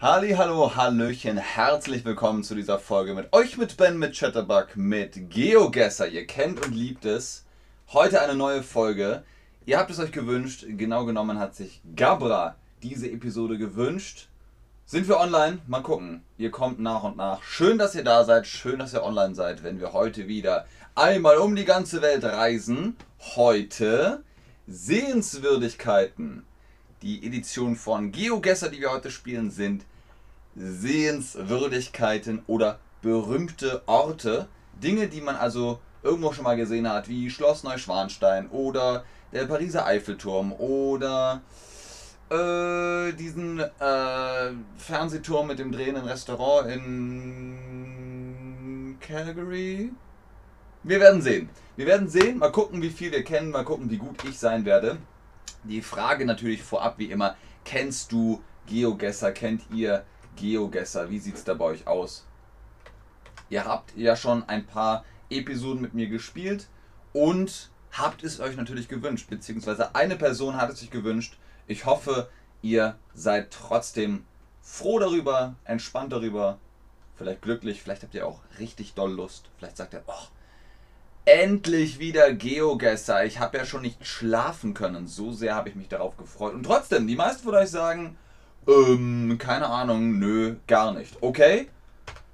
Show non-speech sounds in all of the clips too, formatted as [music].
Halli, hallo, hallöchen, herzlich willkommen zu dieser Folge mit euch, mit Ben, mit Chatterbug, mit GeoGuessr. Ihr kennt und liebt es. Heute eine neue Folge. Ihr habt es euch gewünscht, genau genommen hat sich Gabra diese Episode gewünscht. Sind wir online? Mal gucken. Ihr kommt nach und nach. Schön, dass ihr da seid, schön, dass ihr online seid, wenn wir heute wieder einmal um die ganze Welt reisen. Heute Sehenswürdigkeiten. Die Edition von GeoGuessr, die wir heute spielen, sind Sehenswürdigkeiten oder berühmte Orte. Dinge, die man also irgendwo schon mal gesehen hat, wie Schloss Neuschwanstein oder der Pariser Eiffelturm oder äh, diesen äh, Fernsehturm mit dem drehenden Restaurant in Calgary. Wir werden sehen. Wir werden sehen, mal gucken, wie viel wir kennen, mal gucken, wie gut ich sein werde. Die Frage natürlich vorab wie immer, kennst du GeoGuessr? Kennt ihr GeoGuessr? Wie sieht es da bei euch aus? Ihr habt ja schon ein paar Episoden mit mir gespielt und habt es euch natürlich gewünscht, beziehungsweise eine Person hat es sich gewünscht. Ich hoffe, ihr seid trotzdem froh darüber, entspannt darüber, vielleicht glücklich, vielleicht habt ihr auch richtig doll Lust. Vielleicht sagt ihr, oh, Endlich wieder GeoGuessr. Ich habe ja schon nicht schlafen können. So sehr habe ich mich darauf gefreut. Und trotzdem, die meisten von euch sagen, ähm, keine Ahnung, nö, gar nicht. Okay,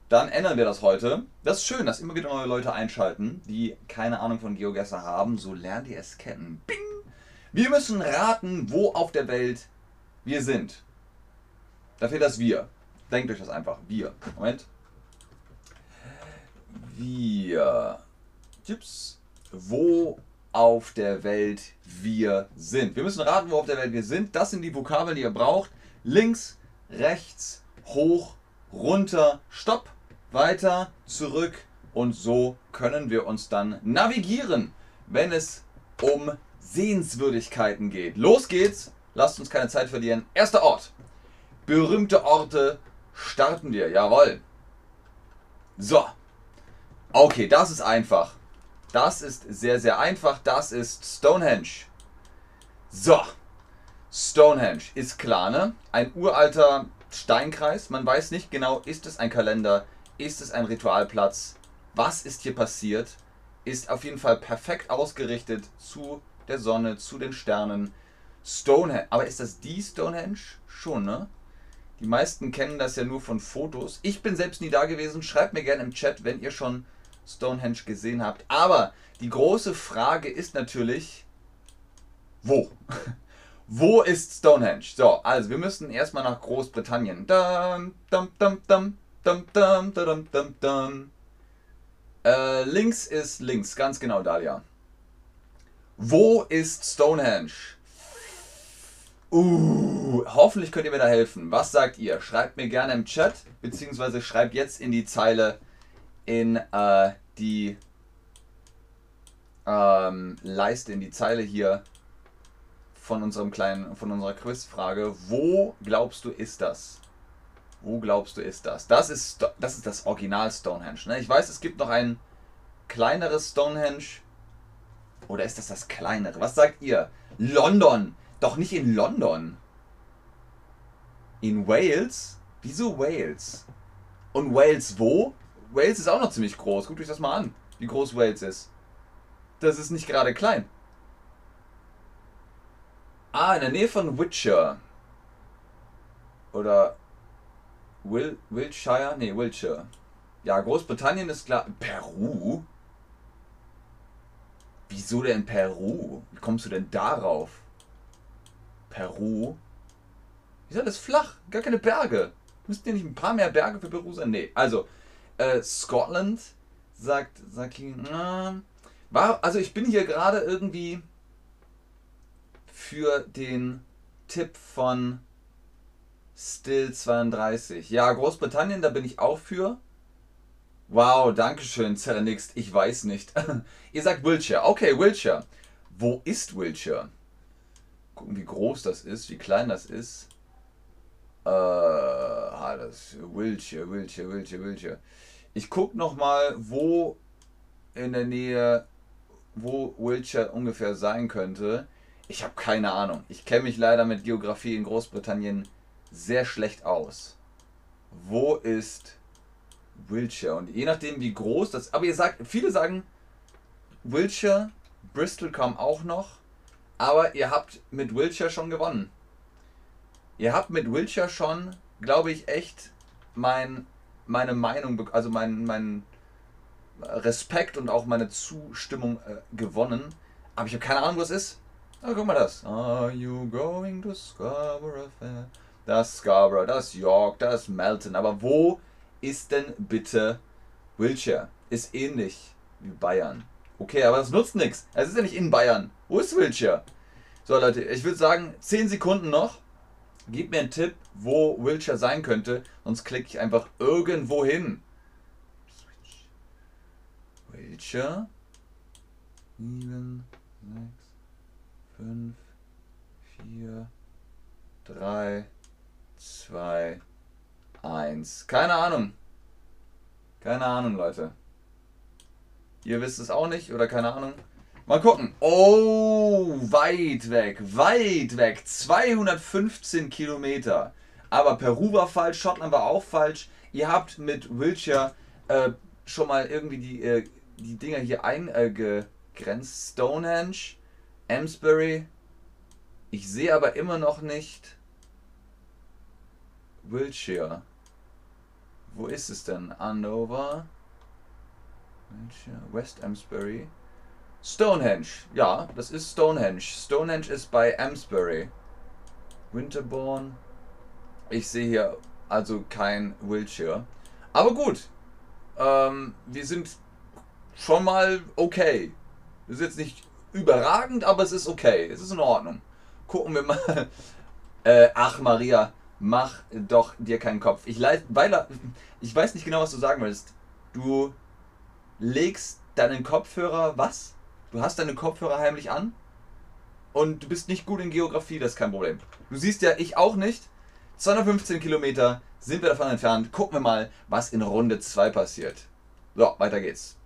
dann ändern wir das heute. Das ist schön, dass immer wieder neue Leute einschalten, die keine Ahnung von GeoGuessr haben. So lernt ihr es kennen. Bing! Wir müssen raten, wo auf der Welt wir sind. Da fehlt das Wir. Denkt euch das einfach. Wir. Moment. Wir. Tipps, wo auf der Welt wir sind. Wir müssen raten, wo auf der Welt wir sind. Das sind die Vokabeln, die ihr braucht. Links, rechts, hoch, runter, stopp, weiter, zurück und so können wir uns dann navigieren, wenn es um Sehenswürdigkeiten geht. Los geht's, lasst uns keine Zeit verlieren. Erster Ort. Berühmte Orte starten wir, jawohl. So. Okay, das ist einfach. Das ist sehr, sehr einfach. Das ist Stonehenge. So. Stonehenge ist klar, ne? Ein uralter Steinkreis. Man weiß nicht genau, ist es ein Kalender, ist es ein Ritualplatz, was ist hier passiert, ist auf jeden Fall perfekt ausgerichtet zu der Sonne, zu den Sternen. Stonehenge, aber ist das die Stonehenge? Schon, ne? Die meisten kennen das ja nur von Fotos. Ich bin selbst nie da gewesen. Schreibt mir gerne im Chat, wenn ihr schon Stonehenge gesehen habt. Aber die große Frage ist natürlich, wo? [laughs] wo ist Stonehenge? So, also wir müssen erstmal nach Großbritannien. Dum, dum, dum, dum, dum, dum, dum, dum, dum. Äh, links ist links, ganz genau, Dalia. Wo ist Stonehenge? Uh, hoffentlich könnt ihr mir da helfen. Was sagt ihr? Schreibt mir gerne im Chat, beziehungsweise schreibt jetzt in die Zeile in äh, die ähm, Leiste, in die Zeile hier von unserem kleinen, von unserer Quizfrage. Wo glaubst du ist das? Wo glaubst du ist das? Das ist das, ist das Original Stonehenge. Ne? Ich weiß, es gibt noch ein kleineres Stonehenge. Oder ist das das kleinere? Was sagt ihr? London. Doch nicht in London. In Wales? Wieso Wales? Und Wales wo? Wales ist auch noch ziemlich groß. Guckt euch das mal an, wie groß Wales ist. Das ist nicht gerade klein. Ah, in der Nähe von Wiltshire. Oder Will, Wiltshire? Nee, Wiltshire. Ja, Großbritannien ist klar. Peru? Wieso denn Peru? Wie kommst du denn darauf? Peru? Wieso ist das flach? Gar keine Berge. Müssten hier nicht ein paar mehr Berge für Peru sein? Nee, also äh, Scotland sagt, sagt äh, war, also ich bin hier gerade irgendwie für den Tipp von Still32. Ja, Großbritannien, da bin ich auch für. Wow, danke schön, Zernixt. Ich weiß nicht. [laughs] Ihr sagt Wiltshire. Okay, Wiltshire. Wo ist Wiltshire? Gucken, wie groß das ist, wie klein das ist. Äh, ah, das Wiltshire, Wiltshire, Wiltshire, Wiltshire. Ich guck noch mal, wo in der Nähe, wo Wiltshire ungefähr sein könnte. Ich habe keine Ahnung. Ich kenne mich leider mit Geografie in Großbritannien sehr schlecht aus. wo ist Wiltshire? Und je nachdem, wie groß das. Aber ihr sagt, viele sagen Wiltshire, Bristol kam auch noch. Aber ihr habt mit Wiltshire schon gewonnen. Ihr habt mit Wiltshire schon, glaube ich, echt mein, meine Meinung, also mein, mein Respekt und auch meine Zustimmung äh, gewonnen. Aber ich habe keine Ahnung, was es ist. Ah, guck mal das. Are you going to Scarborough Fair? Das Scarborough, das York, das Melton. Aber wo ist denn bitte Wiltshire? Ist ähnlich wie Bayern. Okay, aber das nutzt nichts. Es ist ja nicht in Bayern. Wo ist Wiltshire? So, Leute, ich würde sagen, 10 Sekunden noch. Gebt mir einen Tipp, wo Wiltshire sein könnte. Sonst klicke ich einfach irgendwo hin. Wiltshire. 7, 6, 5, 4, 3, 2, 1. Keine Ahnung. Keine Ahnung, Leute. Ihr wisst es auch nicht oder keine Ahnung. Mal gucken. Oh, weit weg, weit weg. 215 Kilometer. Aber Peru war falsch, Schottland war auch falsch. Ihr habt mit Wiltshire äh, schon mal irgendwie die, äh, die Dinger hier eingegrenzt. Stonehenge, Amesbury. Ich sehe aber immer noch nicht Wiltshire. Wo ist es denn? Andover. Wiltshire, West Amesbury. Stonehenge. Ja, das ist Stonehenge. Stonehenge ist bei Amesbury. Winterbourne. Ich sehe hier also kein Wiltshire. Aber gut. Ähm, wir sind schon mal okay. Das ist jetzt nicht überragend, aber es ist okay. Es ist in Ordnung. Gucken wir mal. [laughs] Äh, ach, Maria, mach doch dir keinen Kopf. Ich, weil, ich weiß nicht genau, was du sagen willst. Du legst deinen Kopfhörer was? Du hast deine Kopfhörer heimlich an und du bist nicht gut in Geografie, das ist kein Problem. Du siehst ja, ich auch nicht. 215 Kilometer sind wir davon entfernt. Gucken wir mal, was in Runde 2 passiert. So, weiter geht's.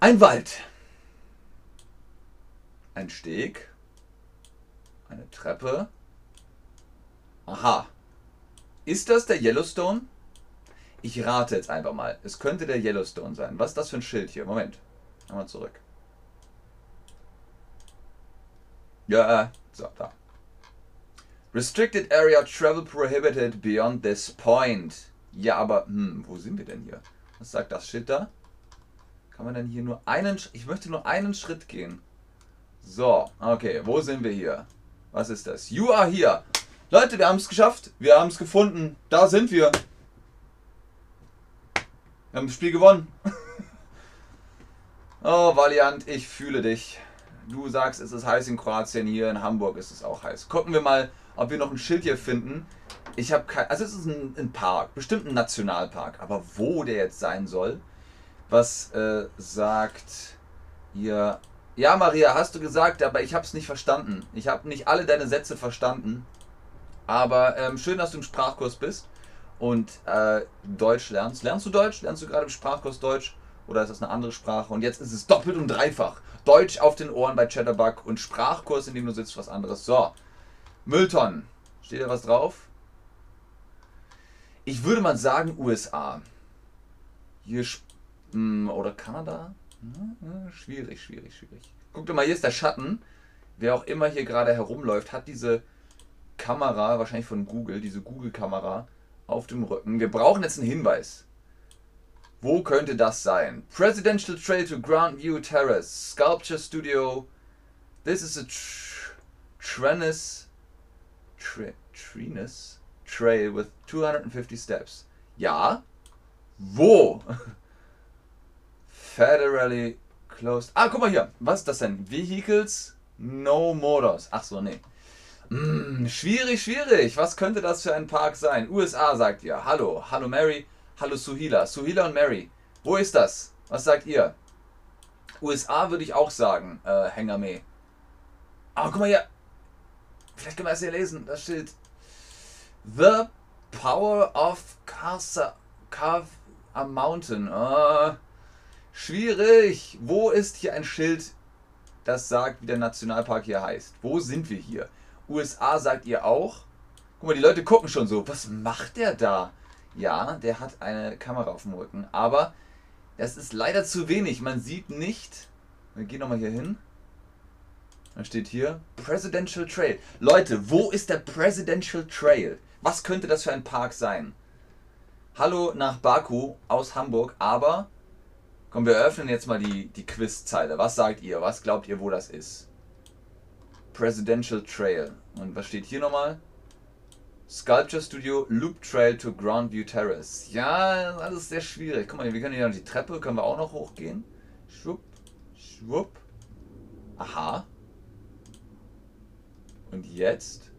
Ein Wald. Ein Steg. Eine Treppe. Aha. Ist das der Yellowstone? Ich rate jetzt einfach mal. Es könnte der Yellowstone sein. Was ist das für ein Schild hier? Moment. Einmal zurück. Ja, äh, so, da. Restricted Area Travel Prohibited beyond this point. Ja, aber, hm, wo sind wir denn hier? Was sagt das Schild da? Kann man denn hier nur einen... Ich möchte nur einen Schritt gehen. So, okay, wo sind wir hier? Was ist das? You are here. Leute, wir haben es geschafft. Wir haben es gefunden. Da sind wir. Wir haben das Spiel gewonnen. [laughs] oh, Valiant, ich fühle dich. Du sagst, es ist heiß in Kroatien, hier in Hamburg ist es auch heiß. Gucken wir mal, ob wir noch ein Schild hier finden. Ich habe kein. Also, es ist ein, ein, Park, bestimmt ein Nationalpark. Aber wo der jetzt sein soll, was äh, sagt hier. Ja, Maria, hast du gesagt, aber ich habe es nicht verstanden. Ich habe nicht alle deine Sätze verstanden. Aber ähm, schön, dass du im Sprachkurs bist und äh, Deutsch lernst. Lernst du Deutsch? Lernst du gerade im Sprachkurs Deutsch? Oder ist das eine andere Sprache? Und jetzt ist es doppelt und dreifach. Deutsch auf den Ohren bei Chatterbug und Sprachkurs, in dem du sitzt, was anderes. So, Mülltonnen. Steht da was drauf? Ich würde mal sagen USA. Hier hm, oder Kanada? Hm, schwierig, schwierig, schwierig. Guck dir mal, hier ist der Schatten. Wer auch immer hier gerade herumläuft, hat diese Kamera, wahrscheinlich von Google, diese Google-Kamera auf dem Rücken. Wir brauchen jetzt einen Hinweis. Wo könnte das sein? Presidential Trail to Grandview Terrace, Sculpture Studio. This is a tr Trennis, Trennis Trail with 250 steps. Ja. Wo? [laughs] Federally closed. Ah, guck mal hier. Was ist das denn? Vehicles, no motors. Ach so, nee. Hm, schwierig, schwierig. Was könnte das für ein Park sein? USA sagt ihr. Hallo, hallo Mary, hallo Suhila. Suhila und Mary. Wo ist das? Was sagt ihr? USA würde ich auch sagen, äh, Hengame. Aber guck mal hier. Vielleicht können wir es hier lesen. Das steht The Power of Casa, Carve a Mountain. Uh, schwierig. Wo ist hier ein Schild, das sagt, wie der Nationalpark hier heißt? Wo sind wir hier? USA sagt ihr auch. Guck mal, die Leute gucken schon so. Was macht der da? Ja, der hat eine Kamera auf dem Rücken. Aber das ist leider zu wenig. Man sieht nicht. Wir gehen nochmal hier hin. Da steht hier Presidential Trail. Leute, wo ist der Presidential Trail? Was könnte das für ein Park sein? Hallo nach Baku aus Hamburg, aber komm, wir öffnen jetzt mal die, die Quizzeile. Was sagt ihr? Was glaubt ihr, wo das ist? Presidential Trail. Und was steht hier nochmal? Sculpture Studio Loop Trail to Grandview Terrace. Ja, alles sehr schwierig. Guck mal, wir können hier noch die Treppe, können wir auch noch hochgehen. Schwupp, schwupp. Aha. Und jetzt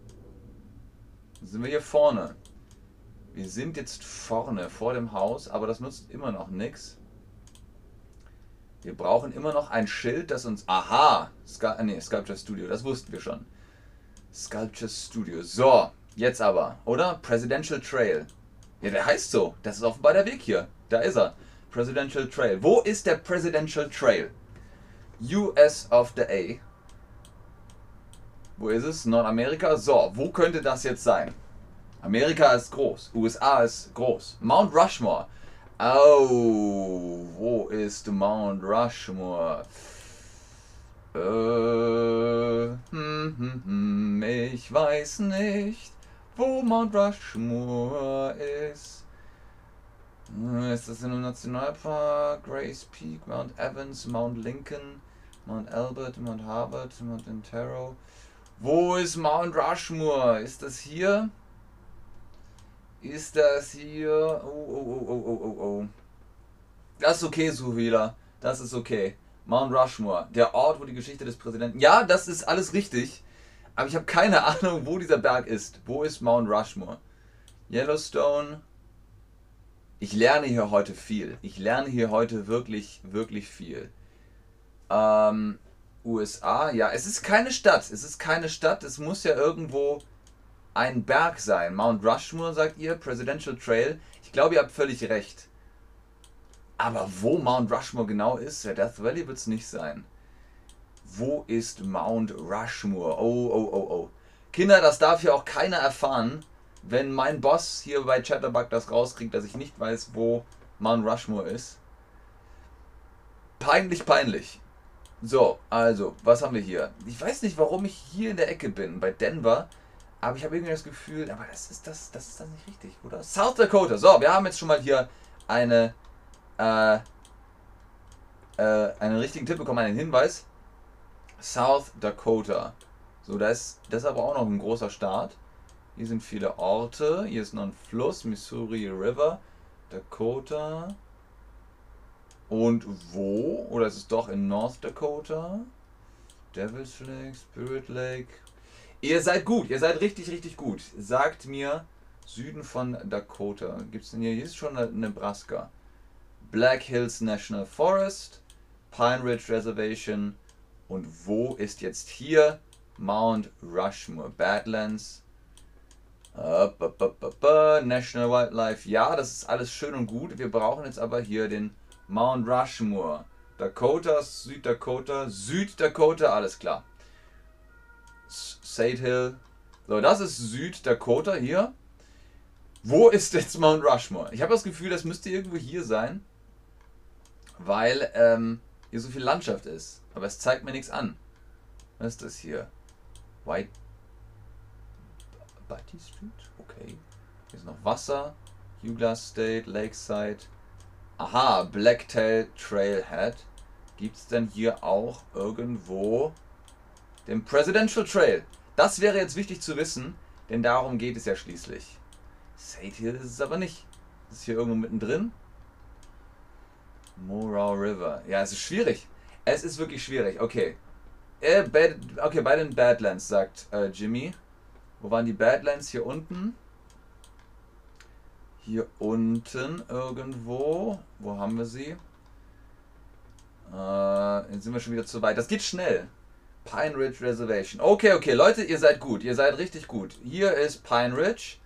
sind wir hier vorne. Wir sind jetzt vorne, vor dem Haus, aber das nutzt immer noch nichts. Wir brauchen immer noch ein Schild, das uns... Aha! Scu nee, Sculpture Studio, das wussten wir schon. Sculpture Studio. So, jetzt aber, oder? Presidential Trail. Ja, der heißt so. Das ist offenbar der Weg hier. Da ist er. Presidential Trail. Wo ist der Presidential Trail? US of the A. Wo ist es? Nordamerika. So, wo könnte das jetzt sein? Amerika ist groß. USA ist groß. Mount Rushmore. Oh, wo ist Mount Rushmore? Äh, hm, hm, hm, ich weiß nicht, wo Mount Rushmore ist. Ist das in einem Nationalpark? Grace Peak, Mount Evans, Mount Lincoln, Mount Albert, Mount Harvard, Mount Antero. Wo ist Mount Rushmore? Ist das hier? Ist das hier? Oh, oh, oh, oh, oh, oh, oh. Das ist okay, Suhila. Das ist okay. Mount Rushmore, der Ort, wo die Geschichte des Präsidenten. Ja, das ist alles richtig. Aber ich habe keine [laughs] Ahnung, wo dieser Berg ist. Wo ist Mount Rushmore? Yellowstone. Ich lerne hier heute viel. Ich lerne hier heute wirklich, wirklich viel. Ähm, USA, ja, es ist keine Stadt. Es ist keine Stadt. Es muss ja irgendwo ein Berg sein. Mount Rushmore, sagt ihr, Presidential Trail. Ich glaube, ihr habt völlig recht. Aber wo Mount Rushmore genau ist, der Death Valley wird es nicht sein. Wo ist Mount Rushmore? Oh, oh, oh, oh. Kinder, das darf hier auch keiner erfahren, wenn mein Boss hier bei Chatterbug das rauskriegt, dass ich nicht weiß, wo Mount Rushmore ist. Peinlich, peinlich. So, also, was haben wir hier? Ich weiß nicht, warum ich hier in der Ecke bin, bei Denver. Aber ich habe irgendwie das Gefühl, aber das ist das, das ist das nicht richtig, oder? South Dakota. So, wir haben jetzt schon mal hier eine, äh, äh, einen richtigen Tipp bekommen, einen Hinweis. South Dakota. So, das ist, das ist aber auch noch ein großer Staat. Hier sind viele Orte. Hier ist noch ein Fluss, Missouri River, Dakota. Und wo? Oder ist es doch in North Dakota? Devil's Lake, Spirit Lake, Ihr seid gut, ihr seid richtig, richtig gut. Sagt mir Süden von Dakota. Gibt es denn hier? Hier ist schon Nebraska. Black Hills National Forest, Pine Ridge Reservation. Und wo ist jetzt hier Mount Rushmore? Badlands. Up, National Wildlife. Ja, das ist alles schön und gut. Wir brauchen jetzt aber hier den Mount Rushmore. Dakota, Süddakota, Süddakota, alles klar. Sade Hill. So, das ist Süddakota hier. Wo ist jetzt Mount Rushmore? Ich habe das Gefühl, das müsste irgendwo hier sein, weil ähm, hier so viel Landschaft ist. Aber es zeigt mir nichts an. Was ist das hier? White Batty Street? Okay. Hier ist noch Wasser. Huglas State, Lakeside. Aha, Blacktail Trailhead. Gibt es denn hier auch irgendwo dem Presidential Trail. Das wäre jetzt wichtig zu wissen, denn darum geht es ja schließlich. Sade Hill ist es aber nicht. Ist hier irgendwo mittendrin. Morau River. Ja, es ist schwierig. Es ist wirklich schwierig. Okay. Äh, Bad, okay, bei den Badlands, sagt äh, Jimmy. Wo waren die Badlands? Hier unten. Hier unten irgendwo. Wo haben wir sie? Äh, jetzt sind wir schon wieder zu weit. Das geht schnell. Pine Ridge Reservation. Okay, okay, Leute, ihr seid gut. Ihr seid richtig gut. Hier ist Pine Ridge.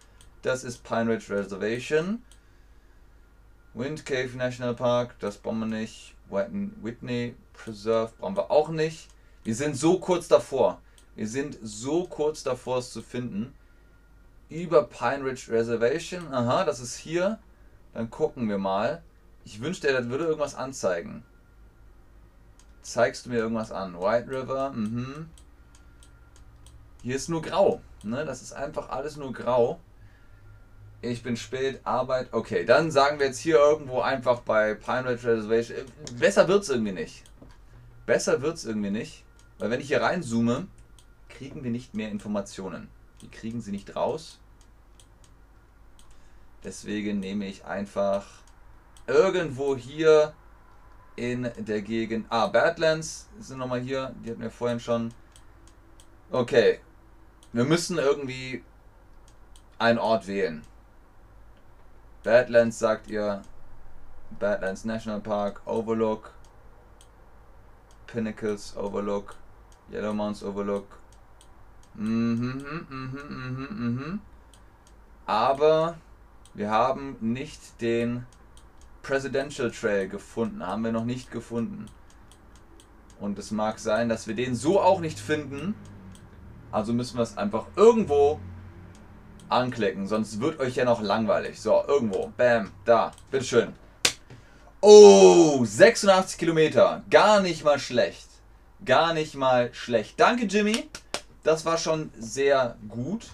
Das ist Pine Ridge Reservation. Wind Cave National Park, das brauchen wir nicht. Whitney Preserve brauchen wir auch nicht. Wir sind so kurz davor. Wir sind so kurz davor, es zu finden. über Pine Ridge Reservation. Aha, das ist hier. Dann gucken wir mal. Ich wünschte, er würde irgendwas anzeigen. Zeigst du mir irgendwas an? White River, mhm. Hier ist nur grau. Ne? Das ist einfach alles nur grau. Ich bin spät, Arbeit. Okay, dann sagen wir jetzt hier irgendwo einfach bei Pine Ridge Reservation. Besser wird es irgendwie nicht. Besser wird es irgendwie nicht. Weil wenn ich hier reinzoome, kriegen wir nicht mehr Informationen. Die kriegen sie nicht raus. Deswegen nehme ich einfach irgendwo hier in der Gegend. Ah, Badlands sind nochmal hier. Die hatten wir vorhin schon. Okay. Wir müssen irgendwie einen Ort wählen. Badlands sagt ihr. Badlands National Park, Overlook, Pinnacles Overlook, Yellow Mountains Overlook. Mhm, mhm, mhm, mhm, mhm. Aber wir haben nicht den Presidential Trail gefunden. Haben wir noch nicht gefunden. Und es mag sein, dass wir den so auch nicht finden. Also müssen wir es einfach irgendwo anklicken, sonst wird euch ja noch langweilig. So, irgendwo. Bam, da. Bitteschön. Oh, 86 Kilometer. Gar nicht mal schlecht. Gar nicht mal schlecht. Danke, Jimmy. Das war schon sehr gut.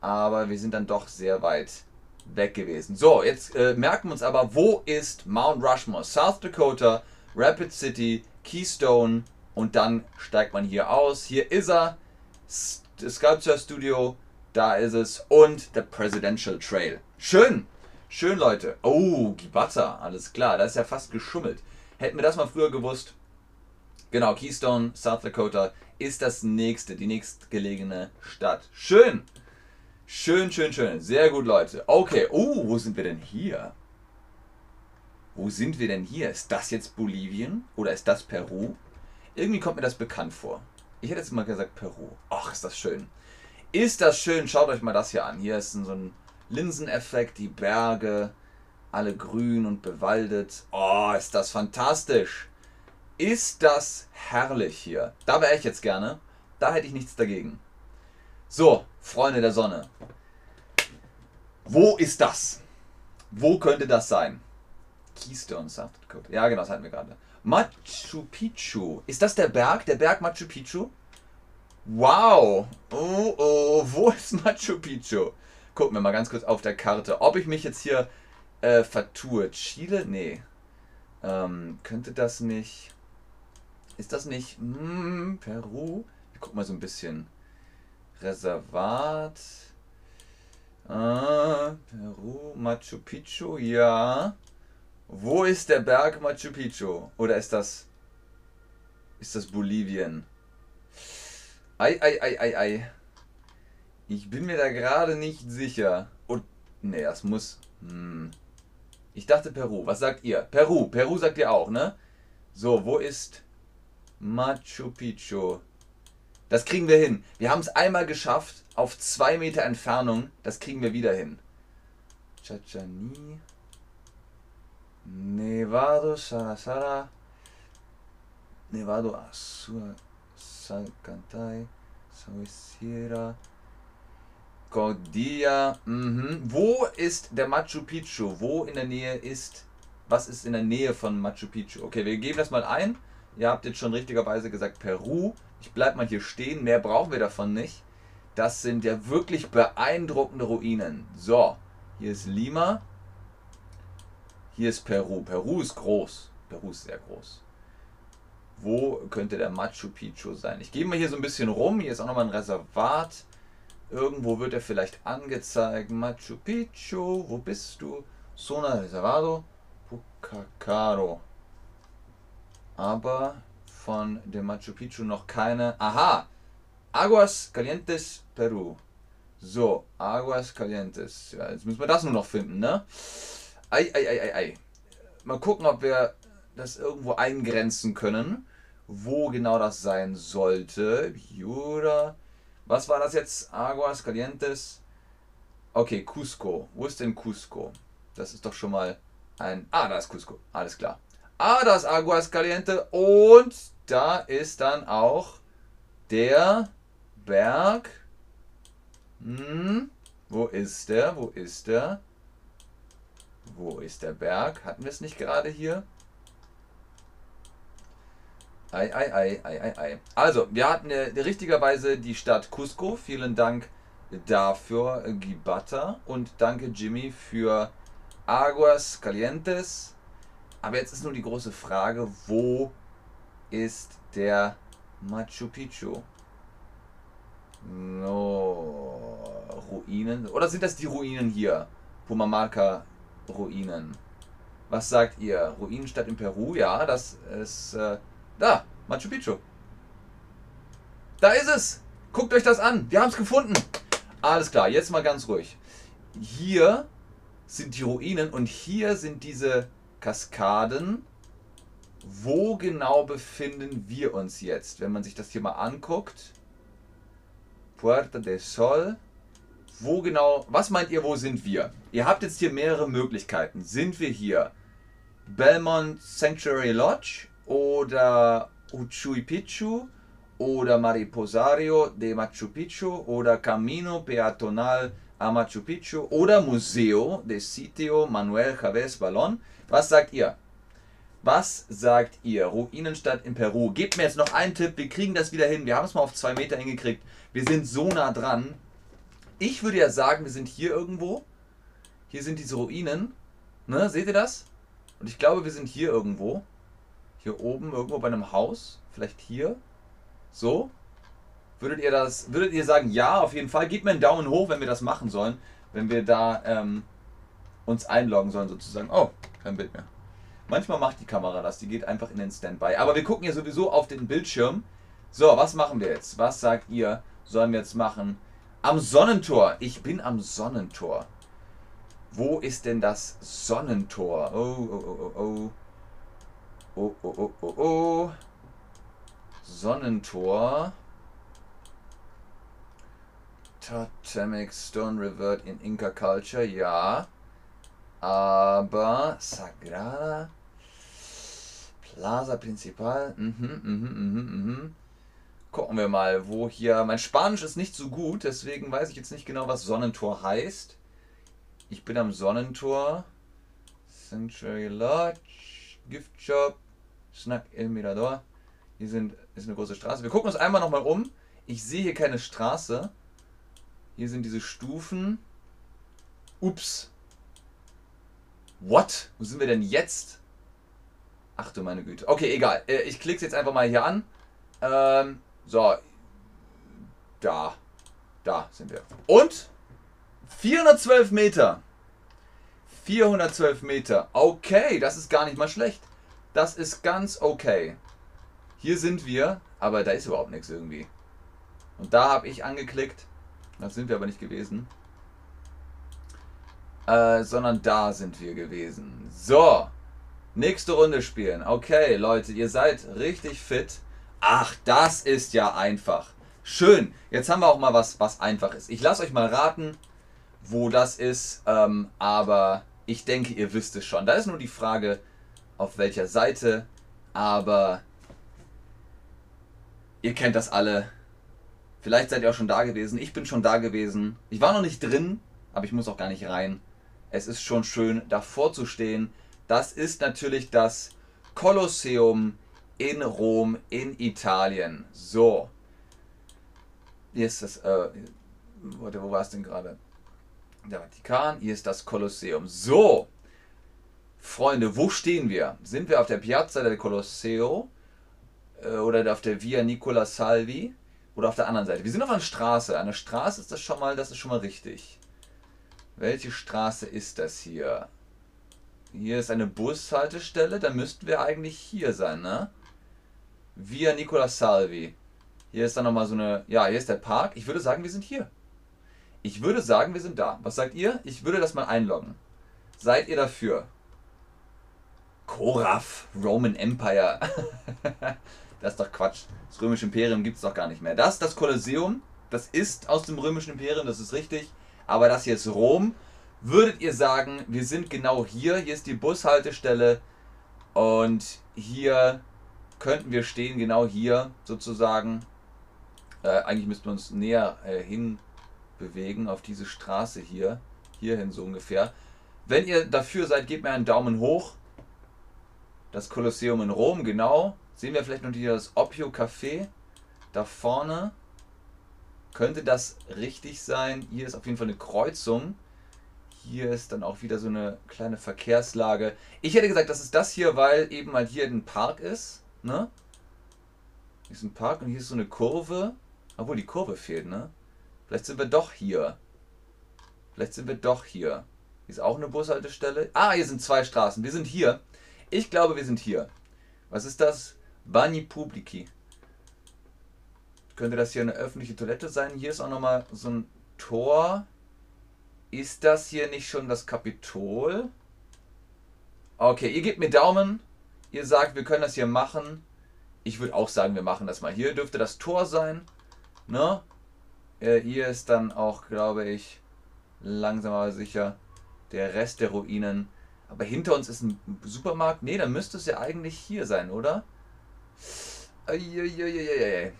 Aber wir sind dann doch sehr weit weg gewesen. So, jetzt äh, merken wir uns aber, wo ist Mount Rushmore? South Dakota, Rapid City, Keystone und dann steigt man hier aus. Hier ist er. Sculpture Studio da ist es. Und der Presidential Trail. Schön. Schön, Leute. Oh, Gibata. Alles klar. Da ist ja fast geschummelt. Hätten wir das mal früher gewusst. Genau, Keystone, South Dakota ist das nächste, die nächstgelegene Stadt. Schön. Schön, schön, schön. Sehr gut, Leute. Okay. Oh, wo sind wir denn hier? Wo sind wir denn hier? Ist das jetzt Bolivien? Oder ist das Peru? Irgendwie kommt mir das bekannt vor. Ich hätte jetzt mal gesagt Peru. Ach, ist das schön. Ist das schön? Schaut euch mal das hier an. Hier ist so ein Linseneffekt, die Berge, alle grün und bewaldet. Oh, ist das fantastisch. Ist das herrlich hier. Da wäre ich jetzt gerne. Da hätte ich nichts dagegen. So, Freunde der Sonne. Wo ist das? Wo könnte das sein? Keystone, South Dakota. Ja, genau, das hatten wir gerade. Machu Picchu. Ist das der Berg? Der Berg Machu Picchu? Wow. Oh, oh, wo ist Machu Picchu? Gucken wir mal ganz kurz auf der Karte. Ob ich mich jetzt hier äh, vertue. Chile? Nee. Ähm, könnte das nicht... Ist das nicht... Hm, Peru? Ich guck mal so ein bisschen. Reservat. Ah, Peru, Machu Picchu, ja. Wo ist der Berg Machu Picchu? Oder ist das... Ist das Bolivien? Ei, ei, ei, ei, ei. Ich bin mir da gerade nicht sicher. Und. Nee, das muss. Hm. Ich dachte Peru. Was sagt ihr? Peru. Peru sagt ihr auch, ne? So, wo ist Machu Picchu? Das kriegen wir hin. Wir haben es einmal geschafft. Auf zwei Meter Entfernung. Das kriegen wir wieder hin. Chachani. Nevado Sarasara. Nevado Azul. Salcantay, Sauciera, Cordia. Mhm. Wo ist der Machu Picchu? Wo in der Nähe ist. Was ist in der Nähe von Machu Picchu? Okay, wir geben das mal ein. Ihr habt jetzt schon richtigerweise gesagt Peru. Ich bleibe mal hier stehen. Mehr brauchen wir davon nicht. Das sind ja wirklich beeindruckende Ruinen. So, hier ist Lima. Hier ist Peru. Peru ist groß. Peru ist sehr groß. Wo könnte der Machu Picchu sein? Ich gehe mal hier so ein bisschen rum. Hier ist auch nochmal ein Reservat. Irgendwo wird er vielleicht angezeigt. Machu Picchu, wo bist du? Zona Reservado Pucacaro. Aber von dem Machu Picchu noch keine. Aha! Aguas Calientes, Peru. So, Aguas Calientes. Ja, jetzt müssen wir das nur noch finden, ne? Ei, ei, ei, ei, ei. Mal gucken, ob wir das irgendwo eingrenzen können, wo genau das sein sollte. Jura. Was war das jetzt? Aguas Calientes. Okay, Cusco. Wo ist denn Cusco? Das ist doch schon mal ein. Ah, da ist Cusco. Alles klar. Ah, da ist Aguas Caliente. Und da ist dann auch der Berg. Hm, Wo ist der? Wo ist der? Wo ist der Berg? Hatten wir es nicht gerade hier? Ei, ei, ei, ei, ei, ei. Also, wir hatten äh, richtigerweise die Stadt Cusco. Vielen Dank dafür, Gibata. Und danke, Jimmy, für Aguas Calientes. Aber jetzt ist nur die große Frage, wo ist der Machu Picchu? No, Ruinen. Oder sind das die Ruinen hier? Pumamarca Ruinen. Was sagt ihr? Ruinenstadt in Peru? Ja, das ist. Äh, da, Machu Picchu. Da ist es. Guckt euch das an. Wir haben es gefunden. Alles klar, jetzt mal ganz ruhig. Hier sind die Ruinen und hier sind diese Kaskaden. Wo genau befinden wir uns jetzt? Wenn man sich das hier mal anguckt. Puerta del Sol. Wo genau, was meint ihr, wo sind wir? Ihr habt jetzt hier mehrere Möglichkeiten. Sind wir hier Belmont Sanctuary Lodge oder Uchui Picchu oder Mariposario de Machu Picchu oder Camino Peatonal a Machu Picchu oder Museo de Sitio Manuel Chavez Ballon. Was sagt ihr? Was sagt ihr? Ruinenstadt in Peru. Gebt mir jetzt noch einen Tipp. Wir kriegen das wieder hin. Wir haben es mal auf zwei Meter hingekriegt. Wir sind so nah dran. Ich würde ja sagen, wir sind hier irgendwo. Hier sind diese Ruinen. Ne, seht ihr das? Und ich glaube, wir sind hier irgendwo. Hier oben, irgendwo bei einem Haus. Vielleicht hier. So. Würdet ihr das, würdet ihr sagen, ja, auf jeden Fall? Gebt mir einen Daumen hoch, wenn wir das machen sollen. Wenn wir da ähm, uns einloggen sollen sozusagen. Oh, kein Bild mehr. Manchmal macht die Kamera das, die geht einfach in den Standby. Aber wir gucken ja sowieso auf den Bildschirm. So, was machen wir jetzt? Was sagt ihr, sollen wir jetzt machen? Am Sonnentor. Ich bin am Sonnentor. Wo ist denn das Sonnentor? Oh, oh, oh, oh, oh. Oh, oh, oh, oh, oh. Sonnentor. Totemic Stone Revert in Inca Culture, ja. Aber Sagrada Plaza Principal, mhm, mhm, mhm, mhm. Gucken wir mal, wo hier. Mein Spanisch ist nicht so gut, deswegen weiß ich jetzt nicht genau, was Sonnentor heißt. Ich bin am Sonnentor. Sanctuary Lodge, Gift Shop, Snack El Mirador. Hier sind, ist eine große Straße. Wir gucken uns einmal nochmal um. Ich sehe hier keine Straße. Hier sind diese Stufen. Ups. What? Wo sind wir denn jetzt? Ach du meine Güte. Okay, egal. Äh, ich klicke jetzt einfach mal hier an. Ähm, so. Da. Da sind wir. Und 412 Meter. 412 Meter. Okay, das ist gar nicht mal schlecht. Das ist ganz okay. Hier sind wir, aber da ist überhaupt nichts irgendwie. Und da habe ich angeklickt. Das sind wir aber nicht gewesen. Äh, sondern da sind wir gewesen. So. Nächste Runde spielen. Okay, Leute, ihr seid richtig fit. Ach, das ist ja einfach. Schön. Jetzt haben wir auch mal was, was einfach ist. Ich lasse euch mal raten, wo das ist. Ähm, aber ich denke, ihr wisst es schon. Da ist nur die Frage, auf welcher Seite. Aber ihr kennt das alle. Vielleicht seid ihr auch schon da gewesen. Ich bin schon da gewesen. Ich war noch nicht drin, aber ich muss auch gar nicht rein. Es ist schon schön, davor zu stehen. Das ist natürlich das Kolosseum in Rom, in Italien. So. Hier ist das, äh, wo war es denn gerade? Der Vatikan, hier ist das Kolosseum. So. Freunde, wo stehen wir? Sind wir auf der Piazza del Colosseo äh, oder auf der Via Nicola Salvi? Oder auf der anderen Seite. Wir sind auf einer Straße. Eine Straße ist das schon mal, das ist schon mal richtig. Welche Straße ist das hier? Hier ist eine Bushaltestelle, da müssten wir eigentlich hier sein, ne? Via Nicola Salvi. Hier ist dann nochmal so eine, ja, hier ist der Park. Ich würde sagen, wir sind hier. Ich würde sagen, wir sind da. Was sagt ihr? Ich würde das mal einloggen. Seid ihr dafür? Koraf, Roman Empire. [laughs] Das ist doch Quatsch. Das römische Imperium gibt es doch gar nicht mehr. Das, das Kolosseum, das ist aus dem römischen Imperium, das ist richtig. Aber das hier ist Rom. Würdet ihr sagen, wir sind genau hier, hier ist die Bushaltestelle und hier könnten wir stehen, genau hier sozusagen. Äh, eigentlich müssten wir uns näher äh, hin bewegen auf diese Straße hier. Hierhin so ungefähr. Wenn ihr dafür seid, gebt mir einen Daumen hoch. Das Kolosseum in Rom, genau. Sehen wir vielleicht noch hier das Oppio Café da vorne. Könnte das richtig sein? Hier ist auf jeden Fall eine Kreuzung. Hier ist dann auch wieder so eine kleine Verkehrslage. Ich hätte gesagt, das ist das hier, weil eben halt hier ein Park ist. Ne? Hier ist ein Park und hier ist so eine Kurve. Obwohl die Kurve fehlt, ne? Vielleicht sind wir doch hier. Vielleicht sind wir doch hier. Hier ist auch eine Bushaltestelle. Ah, hier sind zwei Straßen. Wir sind hier. Ich glaube, wir sind hier. Was ist das? Bani Publici. Könnte das hier eine öffentliche Toilette sein? Hier ist auch nochmal so ein Tor. Ist das hier nicht schon das Kapitol? Okay, ihr gebt mir Daumen. Ihr sagt, wir können das hier machen. Ich würde auch sagen, wir machen das mal. Hier dürfte das Tor sein. Ne? Äh, hier ist dann auch, glaube ich, langsam aber sicher der Rest der Ruinen. Aber hinter uns ist ein Supermarkt. Ne, dann müsste es ja eigentlich hier sein, oder? Eieieiei.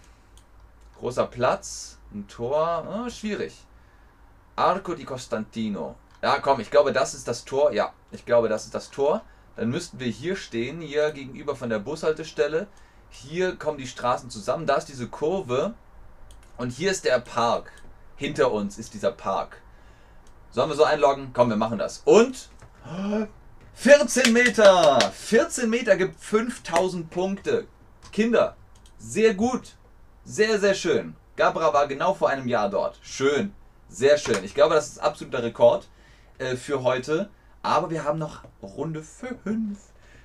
Großer Platz, ein Tor, oh, schwierig. Arco di Costantino. Ja, komm, ich glaube, das ist das Tor. Ja, ich glaube, das ist das Tor. Dann müssten wir hier stehen, hier gegenüber von der Bushaltestelle. Hier kommen die Straßen zusammen. Da ist diese Kurve. Und hier ist der Park. Hinter uns ist dieser Park. Sollen wir so einloggen? Komm, wir machen das. Und 14 Meter. 14 Meter gibt 5000 Punkte. Kinder, sehr gut. Sehr, sehr schön. Gabra war genau vor einem Jahr dort. Schön. Sehr schön. Ich glaube, das ist absoluter Rekord äh, für heute. Aber wir haben noch Runde 5.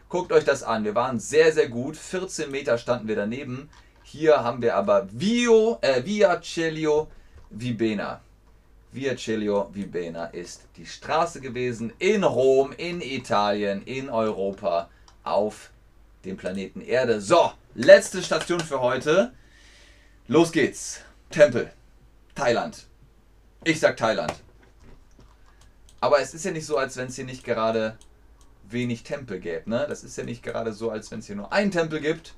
Guckt euch das an. Wir waren sehr, sehr gut. 14 Meter standen wir daneben. Hier haben wir aber Vio, äh, Via Celio Vibena. Via Celio Vibena ist die Straße gewesen in Rom, in Italien, in Europa, auf dem Planeten Erde. So, letzte Station für heute. Los geht's. Tempel. Thailand. Ich sag Thailand. Aber es ist ja nicht so, als wenn es hier nicht gerade wenig Tempel gäbe. Ne? Das ist ja nicht gerade so, als wenn es hier nur einen Tempel gibt.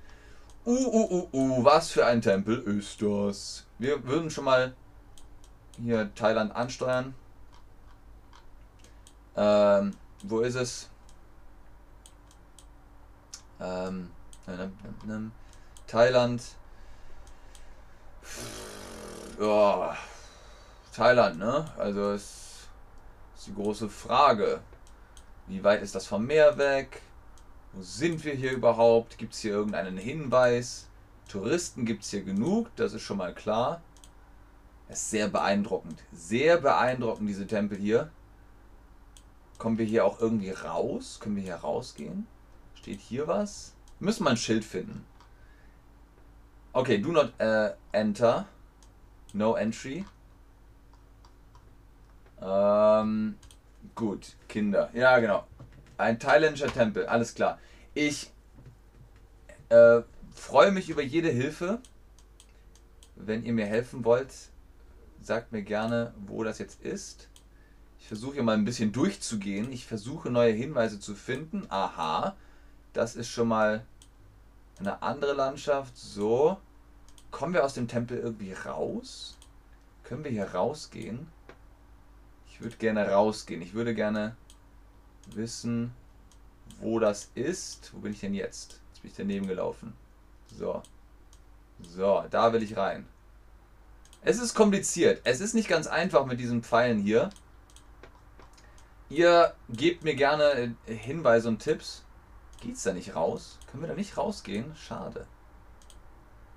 Uh, uh, uh, uh, was für ein Tempel ist das? Wir würden schon mal hier Thailand ansteuern. Ähm, wo ist es? Ähm, Thailand. Ja, Thailand, ne? Also es ist die große Frage. Wie weit ist das vom Meer weg? Wo sind wir hier überhaupt? Gibt es hier irgendeinen Hinweis? Touristen gibt es hier genug, das ist schon mal klar. Das ist sehr beeindruckend. Sehr beeindruckend, diese Tempel hier. Kommen wir hier auch irgendwie raus? Können wir hier rausgehen? Steht hier was? Wir müssen mal ein Schild finden. Okay, do not uh, enter. No entry. Ähm, gut, Kinder. Ja, genau. Ein thailändischer Tempel, alles klar. Ich äh, freue mich über jede Hilfe. Wenn ihr mir helfen wollt, sagt mir gerne, wo das jetzt ist. Ich versuche mal ein bisschen durchzugehen. Ich versuche neue Hinweise zu finden. Aha, das ist schon mal eine andere Landschaft. So, kommen wir aus dem Tempel irgendwie raus? Können wir hier rausgehen? Ich würde gerne rausgehen. Ich würde gerne wissen, wo das ist. Wo bin ich denn jetzt? Jetzt bin ich daneben gelaufen. So. So, da will ich rein. Es ist kompliziert. Es ist nicht ganz einfach mit diesen Pfeilen hier. Ihr gebt mir gerne Hinweise und Tipps. Geht's da nicht raus? Können wir da nicht rausgehen? Schade.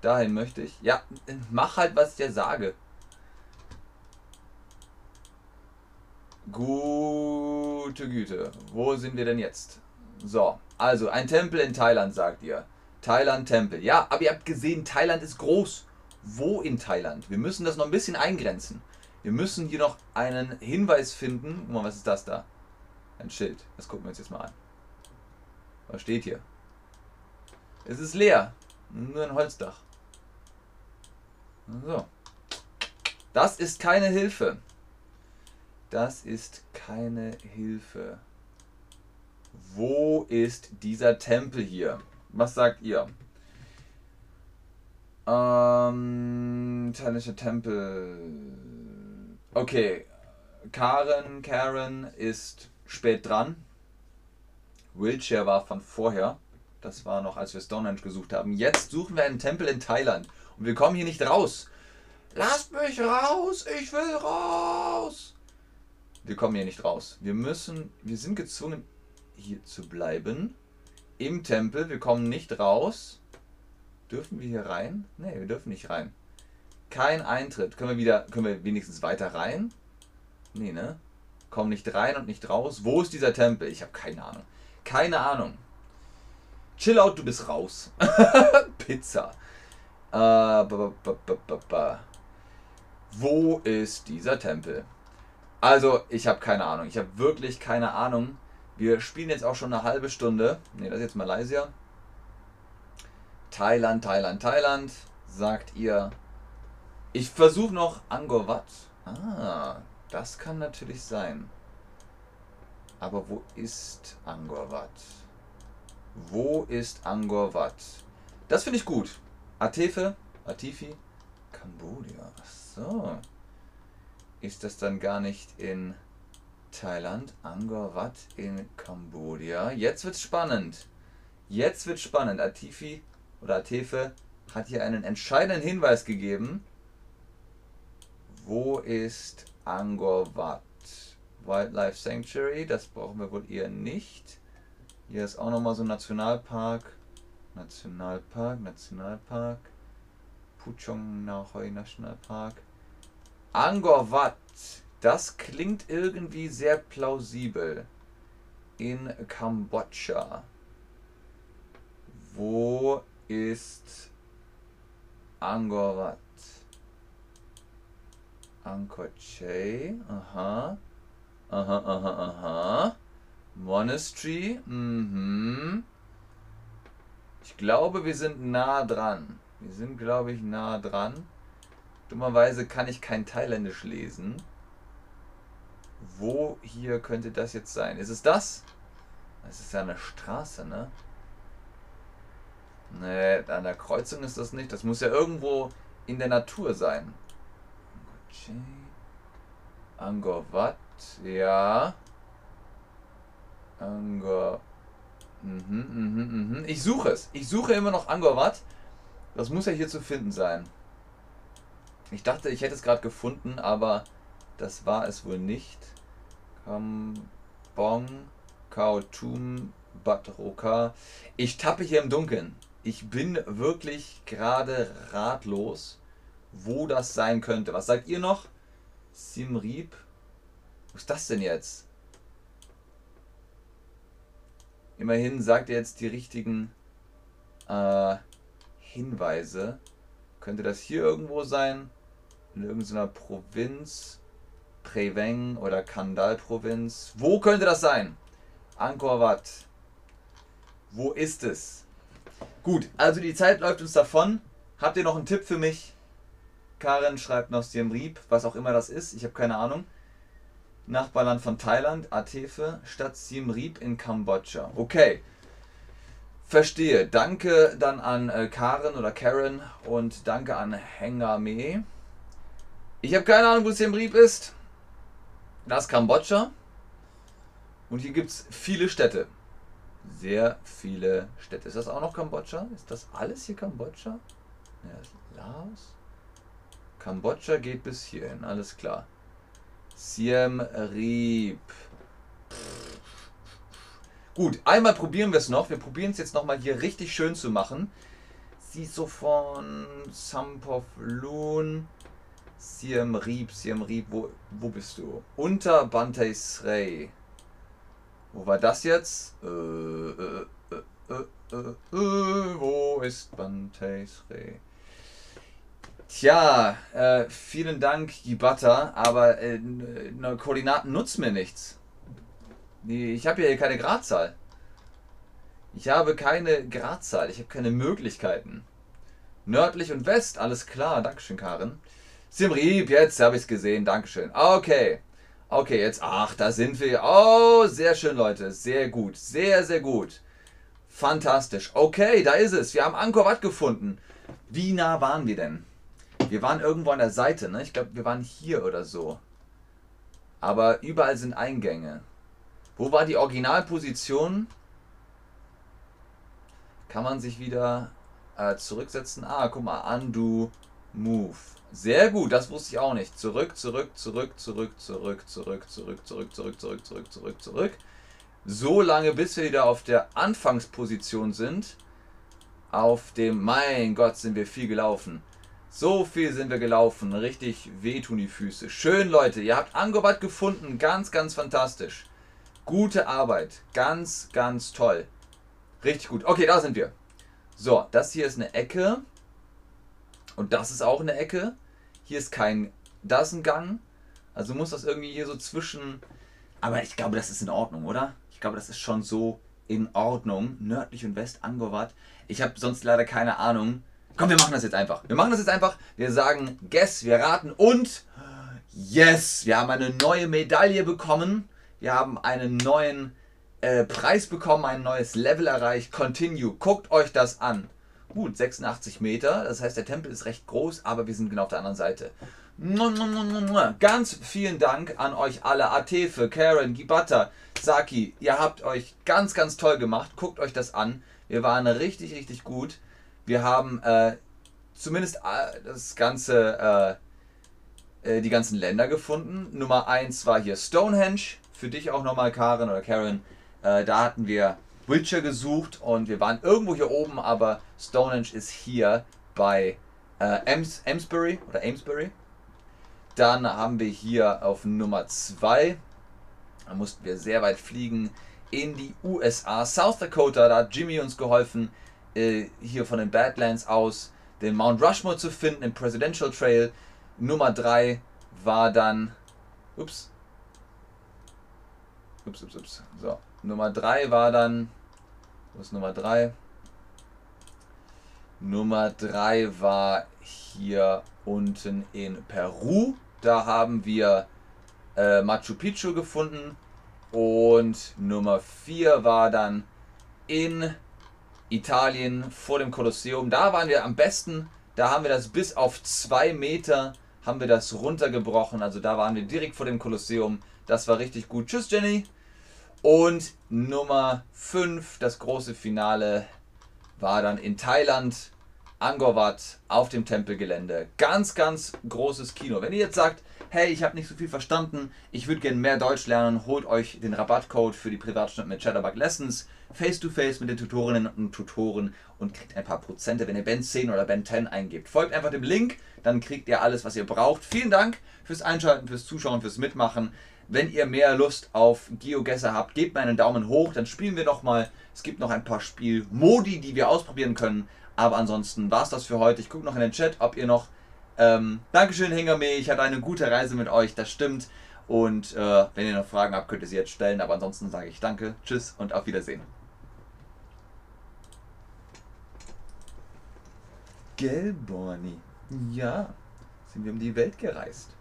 Dahin möchte ich. Ja, mach halt, was ich dir sage. Gute Güte. Wo sind wir denn jetzt? So, also ein Tempel in Thailand, sagt ihr. Thailand Tempel. Ja, aber ihr habt gesehen, Thailand ist groß. Wo in Thailand? Wir müssen das noch ein bisschen eingrenzen. Wir müssen hier noch einen Hinweis finden. Guck mal, was ist das da? Ein Schild. Das gucken wir uns jetzt mal an. Was steht hier? Es ist leer. Nur ein Holzdach. So. Das ist keine Hilfe. Das ist keine Hilfe. Wo ist dieser Tempel hier? Was sagt ihr? Ähm, thailändischer Tempel. Okay, Karen, Karen ist spät dran. Wheelchair war von vorher. Das war noch, als wir Stonehenge gesucht haben. Jetzt suchen wir einen Tempel in Thailand. Und wir kommen hier nicht raus. Lasst mich raus! Ich will raus! Wir kommen hier nicht raus. Wir müssen, wir sind gezwungen, hier zu bleiben. Im Tempel. Wir kommen nicht raus. Dürfen wir hier rein? Ne, wir dürfen nicht rein. Kein Eintritt. Können wir wieder, können wir wenigstens weiter rein? Nee, ne? Kommen nicht rein und nicht raus. Wo ist dieser Tempel? Ich habe keine Ahnung. Keine Ahnung. Chill out, du bist raus. [laughs] Pizza. Äh, ba, ba, ba, Wo ist dieser Tempel? Also, ich habe keine Ahnung. Ich habe wirklich keine Ahnung. Wir spielen jetzt auch schon eine halbe Stunde. Ne, das ist jetzt Malaysia. Thailand, Thailand, Thailand. Sagt ihr. Ich versuche noch Angkor Wat. Ah, das kann natürlich sein. Aber wo ist Angkor Wat? Wo ist Angkor Wat? Das finde ich gut. Atefe, Atifi, Kambodia. So. Ist das dann gar nicht in Thailand? Angkor Wat in Kambodia. Jetzt wird's spannend. Jetzt wird spannend. Atifi oder Atefe hat hier einen entscheidenden Hinweis gegeben. Wo ist Angkor Wat? Wildlife Sanctuary, das brauchen wir wohl eher nicht. Hier ist auch nochmal so ein Nationalpark. Nationalpark, Nationalpark. Puchong Nahoi Nationalpark. Angkor Wat. Das klingt irgendwie sehr plausibel. In Kambodscha. Wo ist Angkor Wat? Angkor Che. Aha. Aha, aha, aha. Monastery. Mhm. Ich glaube, wir sind nah dran. Wir sind, glaube ich, nah dran. Dummerweise kann ich kein Thailändisch lesen. Wo hier könnte das jetzt sein? Ist es das? Das ist ja eine Straße, ne? Ne, an der Kreuzung ist das nicht. Das muss ja irgendwo in der Natur sein. Angkor Wat, ja. Angkor. Mhm, mhm, mhm. Ich suche es. Ich suche immer noch Angkor Wat. Das muss ja hier zu finden sein. Ich dachte, ich hätte es gerade gefunden, aber das war es wohl nicht. Kambong, Kautum, Batroka. Ich tappe hier im Dunkeln. Ich bin wirklich gerade ratlos wo das sein könnte. Was sagt ihr noch? Simrieb. Was ist das denn jetzt? Immerhin sagt er jetzt die richtigen äh, Hinweise. Könnte das hier irgendwo sein? In irgendeiner Provinz? Preveng oder Kandal-Provinz? Wo könnte das sein? Angkor Wat. Wo ist es? Gut, also die Zeit läuft uns davon. Habt ihr noch einen Tipp für mich? Karen schreibt noch Siem Reap, was auch immer das ist, ich habe keine Ahnung. Nachbarland von Thailand, Atefe, Stadt Siem Reap in Kambodscha. Okay. Verstehe. Danke dann an äh, Karen oder Karen und danke an Hengame. Ich habe keine Ahnung, wo Siem Reap ist. Das ist Kambodscha. Und hier gibt es viele Städte. Sehr viele Städte. Ist das auch noch Kambodscha? Ist das alles hier Kambodscha? Ja, Laos? Kambodscha geht bis hierhin, alles klar. Siem Reap. Gut, einmal probieren wir es noch. Wir probieren es jetzt nochmal hier richtig schön zu machen. Siso von Sampov-Loon. Siem Reap, Siem Reap, wo, wo bist du? Unter Bantei Srey. Wo war das jetzt? Äh, äh, äh, äh, äh wo ist Bantei Srey? Tja, äh, vielen Dank, Gibata, aber äh, Koordinaten nutzt mir nichts. Ich habe hier keine Gradzahl. Ich habe keine Gradzahl, ich habe keine Möglichkeiten. Nördlich und West, alles klar, Dankeschön, Karin. Simrieb, jetzt habe ich es gesehen, Dankeschön. Okay, okay, jetzt, ach, da sind wir. Oh, sehr schön, Leute, sehr gut, sehr, sehr gut. Fantastisch. Okay, da ist es. Wir haben Angkor Wat gefunden. Wie nah waren wir denn? Wir waren irgendwo an der Seite, ne? Ich glaube, wir waren hier oder so. Aber überall sind Eingänge. Wo war die Originalposition? Kann man sich wieder äh, zurücksetzen? Ah, guck mal, undo, move. Sehr gut, das wusste ich auch nicht. Zurück, zurück, zurück, zurück, zurück, zurück, zurück, zurück, zurück, zurück, zurück, zurück, zurück. So lange, bis wir wieder auf der Anfangsposition sind. Auf dem, mein Gott, sind wir viel gelaufen. So viel sind wir gelaufen. Richtig wehtun die Füße. Schön, Leute. Ihr habt Angovat gefunden. Ganz, ganz fantastisch. Gute Arbeit. Ganz, ganz toll. Richtig gut. Okay, da sind wir. So, das hier ist eine Ecke. Und das ist auch eine Ecke. Hier ist kein. Da ist ein Gang. Also muss das irgendwie hier so zwischen. Aber ich glaube, das ist in Ordnung, oder? Ich glaube, das ist schon so in Ordnung. Nördlich und West Angovat. Ich habe sonst leider keine Ahnung. Komm, wir machen das jetzt einfach. Wir machen das jetzt einfach. Wir sagen Guess, wir raten und Yes, wir haben eine neue Medaille bekommen. Wir haben einen neuen äh, Preis bekommen, ein neues Level erreicht. Continue. Guckt euch das an. Gut, 86 Meter. Das heißt, der Tempel ist recht groß, aber wir sind genau auf der anderen Seite. Ganz vielen Dank an euch alle. Atefe, Karen, Gibata, Saki. Ihr habt euch ganz, ganz toll gemacht. Guckt euch das an. Wir waren richtig, richtig gut. Wir haben äh, zumindest äh, das ganze, äh, äh die ganzen Länder gefunden. Nummer 1 war hier Stonehenge. Für dich auch nochmal, Karen oder Karen. Äh, da hatten wir Witcher gesucht und wir waren irgendwo hier oben, aber Stonehenge ist hier bei äh, Ames, Amesbury oder Amesbury. Dann haben wir hier auf Nummer 2, da mussten wir sehr weit fliegen, in die USA, South Dakota. Da hat Jimmy uns geholfen, äh, hier von den Badlands aus den Mount Rushmore zu finden im Presidential Trail. Nummer 3 war dann. Ups. Ups, ups, ups. So. Nummer 3 war dann. Wo ist Nummer 3? Nummer 3 war hier unten in Peru. Da haben wir äh, Machu Picchu gefunden. Und Nummer 4 war dann in Italien vor dem Kolosseum. Da waren wir am besten. Da haben wir das bis auf 2 Meter haben wir das runtergebrochen. Also da waren wir direkt vor dem Kolosseum. Das war richtig gut. Tschüss Jenny. Und Nummer 5, das große Finale, war dann in Thailand, Angkor Wat, auf dem Tempelgelände. Ganz, ganz großes Kino. Wenn ihr jetzt sagt, hey, ich habe nicht so viel verstanden, ich würde gerne mehr Deutsch lernen, holt euch den Rabattcode für die Privatstunde mit Chatterbug Lessons face to face mit den Tutorinnen und Tutoren und kriegt ein paar Prozente, wenn ihr Ben 10 oder Ben 10 eingebt. Folgt einfach dem Link, dann kriegt ihr alles, was ihr braucht. Vielen Dank fürs Einschalten, fürs Zuschauen, fürs Mitmachen. Wenn ihr mehr Lust auf GeoGuessr habt, gebt mir einen Daumen hoch, dann spielen wir noch mal. Es gibt noch ein paar Spielmodi, die wir ausprobieren können. Aber ansonsten war es das für heute. Ich gucke noch in den Chat, ob ihr noch. Ähm, Dankeschön, Hengame. Ich hatte eine gute Reise mit euch, das stimmt. Und äh, wenn ihr noch Fragen habt, könnt ihr sie jetzt stellen. Aber ansonsten sage ich Danke, Tschüss und auf Wiedersehen. Gelborni. Ja, sind wir um die Welt gereist.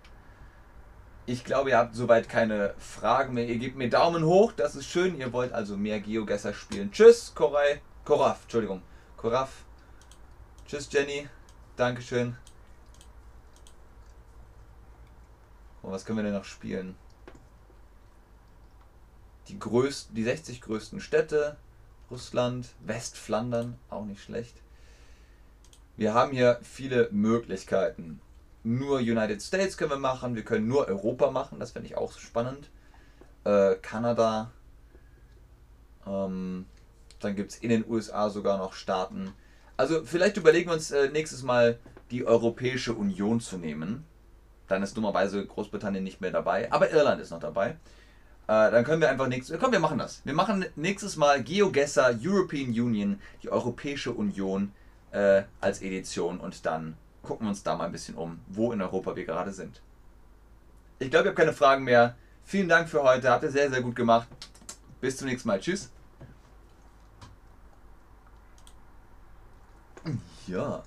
Ich glaube, ihr habt soweit keine Fragen mehr. Ihr gebt mir Daumen hoch, das ist schön. Ihr wollt also mehr Geogesser spielen. Tschüss, Koray. Koraf, Entschuldigung. Koraf. Tschüss, Jenny. Dankeschön. Und was können wir denn noch spielen? Die, größten, die 60 größten Städte. Russland, Westflandern, auch nicht schlecht. Wir haben hier viele Möglichkeiten nur United States können wir machen, wir können nur Europa machen, das fände ich auch spannend. Äh, Kanada. Ähm, dann gibt es in den USA sogar noch Staaten. Also vielleicht überlegen wir uns äh, nächstes Mal die Europäische Union zu nehmen. Dann ist dummerweise Großbritannien nicht mehr dabei, aber Irland ist noch dabei. Äh, dann können wir einfach nächstes Komm, wir machen das. Wir machen nächstes Mal GeoGuessr European Union, die Europäische Union äh, als Edition und dann gucken wir uns da mal ein bisschen um, wo in Europa wir gerade sind. Ich glaube, ihr habt keine Fragen mehr. Vielen Dank für heute. Habt ihr sehr, sehr gut gemacht. Bis zum nächsten Mal. Tschüss. Ja.